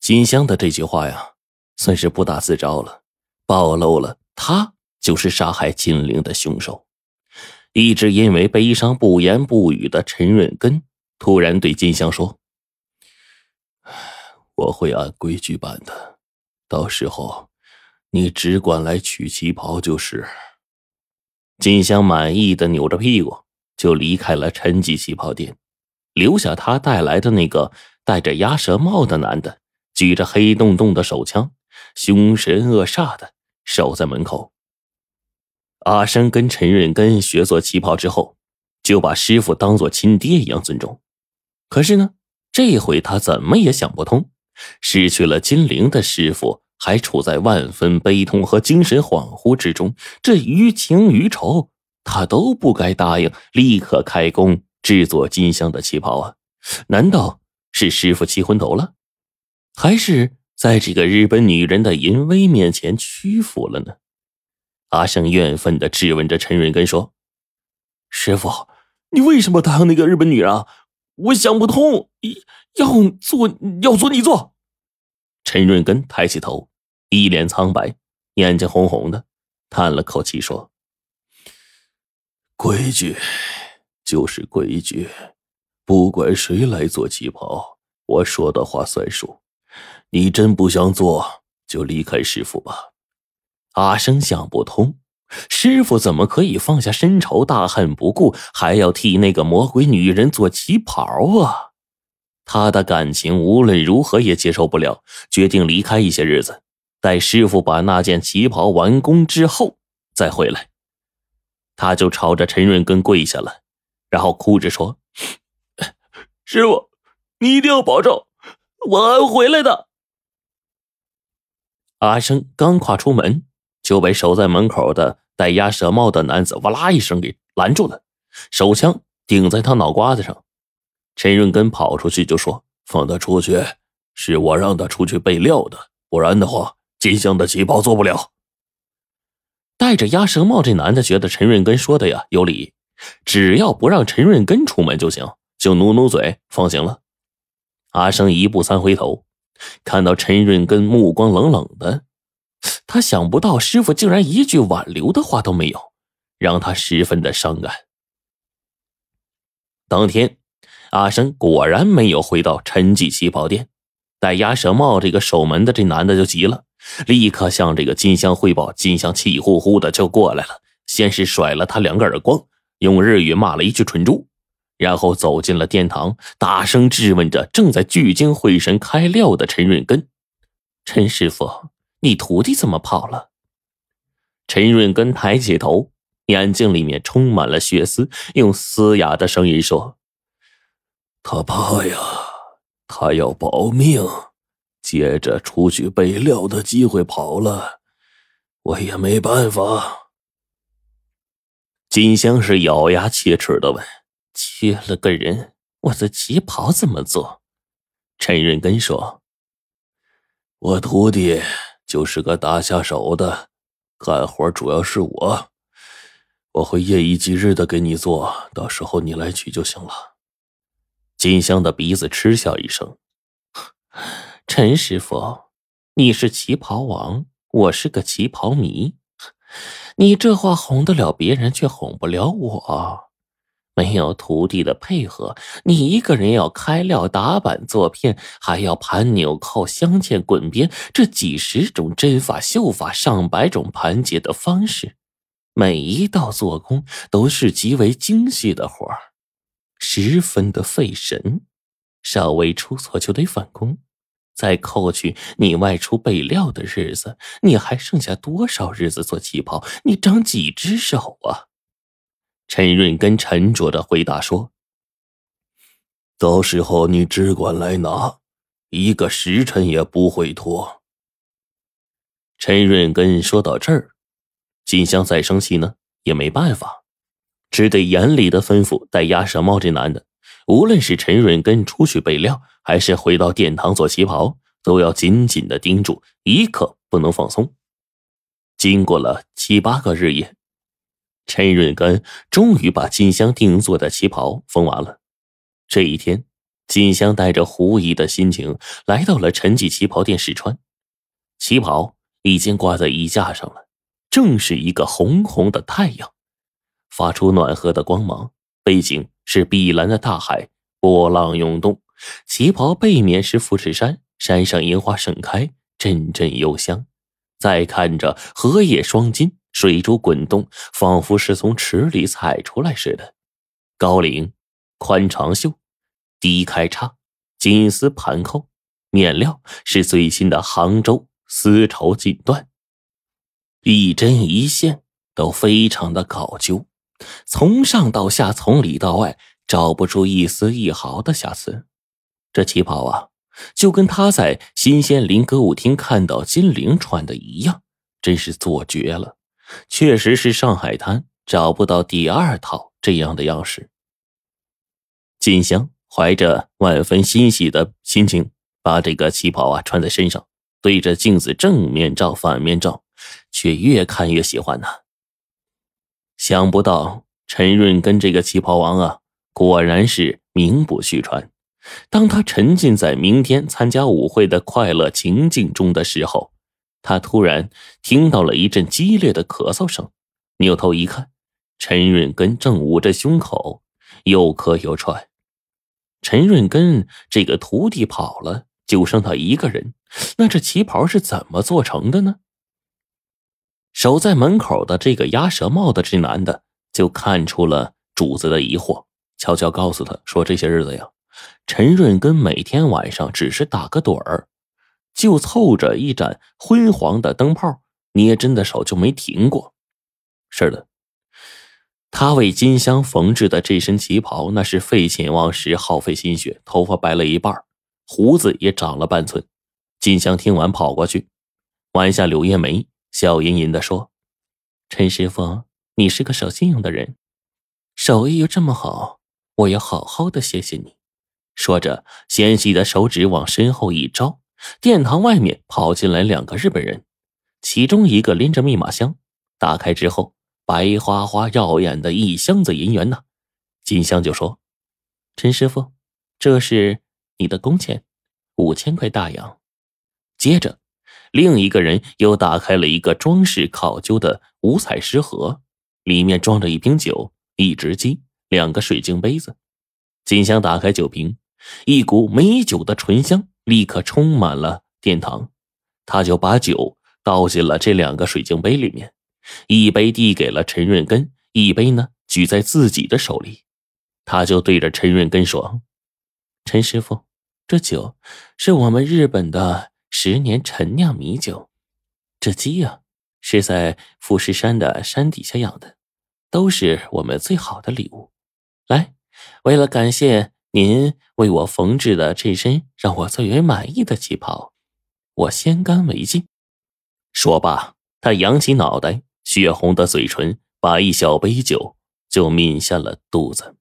金香的这句话呀，算是不打自招了，暴露了他就是杀害金玲的凶手。一直因为悲伤不言不语的陈润根突然对金香说：“我会按规矩办的，到时候你只管来取旗袍就是。”金香满意的扭着屁股就离开了陈记旗袍店，留下他带来的那个戴着鸭舌帽的男的，举着黑洞洞的手枪，凶神恶煞的守在门口。阿生跟陈润根学做旗袍之后，就把师傅当做亲爹一样尊重。可是呢，这回他怎么也想不通，失去了金陵的师傅，还处在万分悲痛和精神恍惚之中。这于情于仇，他都不该答应立刻开工制作金香的旗袍啊！难道是师傅气昏头了，还是在这个日本女人的淫威面前屈服了呢？阿胜怨愤的质问着陈润根说：“师傅，你为什么答应那个日本女人？啊我想不通。要做要做你做。”陈润根抬起头，一脸苍白，眼睛红红的，叹了口气说：“规矩就是规矩，不管谁来做旗袍，我说的话算数。你真不想做，就离开师傅吧。”阿生想不通，师傅怎么可以放下深仇大恨不顾，还要替那个魔鬼女人做旗袍啊？他的感情无论如何也接受不了，决定离开一些日子，待师傅把那件旗袍完工之后再回来。他就朝着陈润根跪下了，然后哭着说：“ 师傅，你一定要保证，我还会回来的。”阿生刚跨出门。就被守在门口的戴鸭舌帽的男子哇啦一声给拦住了，手枪顶在他脑瓜子上。陈润根跑出去就说：“放他出去，是我让他出去备料的，不然的话，金香的旗袍做不了。”戴着鸭舌帽这男的觉得陈润根说的呀有理，只要不让陈润根出门就行，就努努嘴放行了。阿生一步三回头，看到陈润根目光冷冷的。他想不到师傅竟然一句挽留的话都没有，让他十分的伤感。当天，阿生果然没有回到陈记旗袍店，戴鸭舌帽这个守门的这男的就急了，立刻向这个金香汇报。金香气呼呼的就过来了，先是甩了他两个耳光，用日语骂了一句“蠢猪”，然后走进了殿堂，大声质问着正在聚精会神开料的陈润根：“陈师傅。”你徒弟怎么跑了？陈润根抬起头，眼睛里面充满了血丝，用嘶哑的声音说：“他怕呀，他要保命，接着出去备料的机会跑了，我也没办法。”金香是咬牙切齿的问：“缺了个人，我的旗袍怎么做？”陈润根说：“我徒弟。”就是个打下手的，干活主要是我，我会夜以继日的给你做，到时候你来取就行了。金香的鼻子嗤笑一声：“陈师傅，你是旗袍王，我是个旗袍迷，你这话哄得了别人，却哄不了我。”没有徒弟的配合，你一个人要开料、打板、做片，还要盘纽扣、镶嵌、滚边，这几十种针法、绣法，上百种盘结的方式，每一道做工都是极为精细的活儿，十分的费神。稍微出错就得返工，再扣去你外出备料的日子，你还剩下多少日子做旗袍？你长几只手啊？陈润根沉着的回答说：“到时候你只管来拿，一个时辰也不会拖。”陈润根说到这儿，金香再生气呢也没办法，只得严厉的吩咐戴鸭舌帽这男的，无论是陈润根出去备料，还是回到殿堂做旗袍，都要紧紧的盯住，一刻不能放松。经过了七八个日夜。陈润根终于把金香定做的旗袍缝完了。这一天，金香带着狐疑的心情来到了陈记旗袍店试穿，旗袍已经挂在衣架上了，正是一个红红的太阳，发出暖和的光芒，背景是碧蓝的大海，波浪涌动。旗袍背面是富士山，山上樱花盛开，阵阵幽香。再看着荷叶双金，水珠滚动，仿佛是从池里采出来似的。高领，宽长袖，低开叉，金丝盘扣，面料是最新的杭州丝绸锦缎，一针一线都非常的考究，从上到下，从里到外，找不出一丝一毫的瑕疵。这旗袍啊，就跟他在新仙林歌舞厅看到金陵穿的一样，真是做绝了。确实是上海滩找不到第二套这样的样式。金香怀着万分欣喜的心情，把这个旗袍啊穿在身上，对着镜子正面照、反面照，却越看越喜欢呢。想不到陈润跟这个旗袍王啊，果然是名不虚传。当他沉浸在明天参加舞会的快乐情境中的时候，他突然听到了一阵激烈的咳嗽声，扭头一看，陈润根正捂着胸口，又咳又喘。陈润根这个徒弟跑了，就剩他一个人，那这旗袍是怎么做成的呢？守在门口的这个鸭舌帽的这男的就看出了主子的疑惑，悄悄告诉他说：“这些日子呀。”陈润根每天晚上只是打个盹儿，就凑着一盏昏黄的灯泡，捏针的手就没停过。是的，他为金香缝制的这身旗袍，那是废寝忘食，耗费心血，头发白了一半，胡子也长了半寸。金香听完，跑过去，弯下柳叶眉，笑吟吟的说：“陈师傅，你是个守信用的人，手艺又这么好，我要好好的谢谢你。”说着，纤细的手指往身后一招，殿堂外面跑进来两个日本人，其中一个拎着密码箱，打开之后，白花花耀眼的一箱子银元呢。金香就说：“陈师傅，这是你的工钱，五千块大洋。”接着，另一个人又打开了一个装饰考究的五彩石盒，里面装着一瓶酒、一只鸡、两个水晶杯子。金香打开酒瓶。一股美酒的醇香立刻充满了殿堂，他就把酒倒进了这两个水晶杯里面，一杯递给了陈润根，一杯呢举在自己的手里，他就对着陈润根说：“陈师傅，这酒是我们日本的十年陈酿米酒，这鸡呀是在富士山的山底下养的，都是我们最好的礼物。来，为了感谢。”您为我缝制的这身让我最为满意的旗袍，我先干为敬。说罢，他扬起脑袋，血红的嘴唇把一小杯酒就抿下了肚子。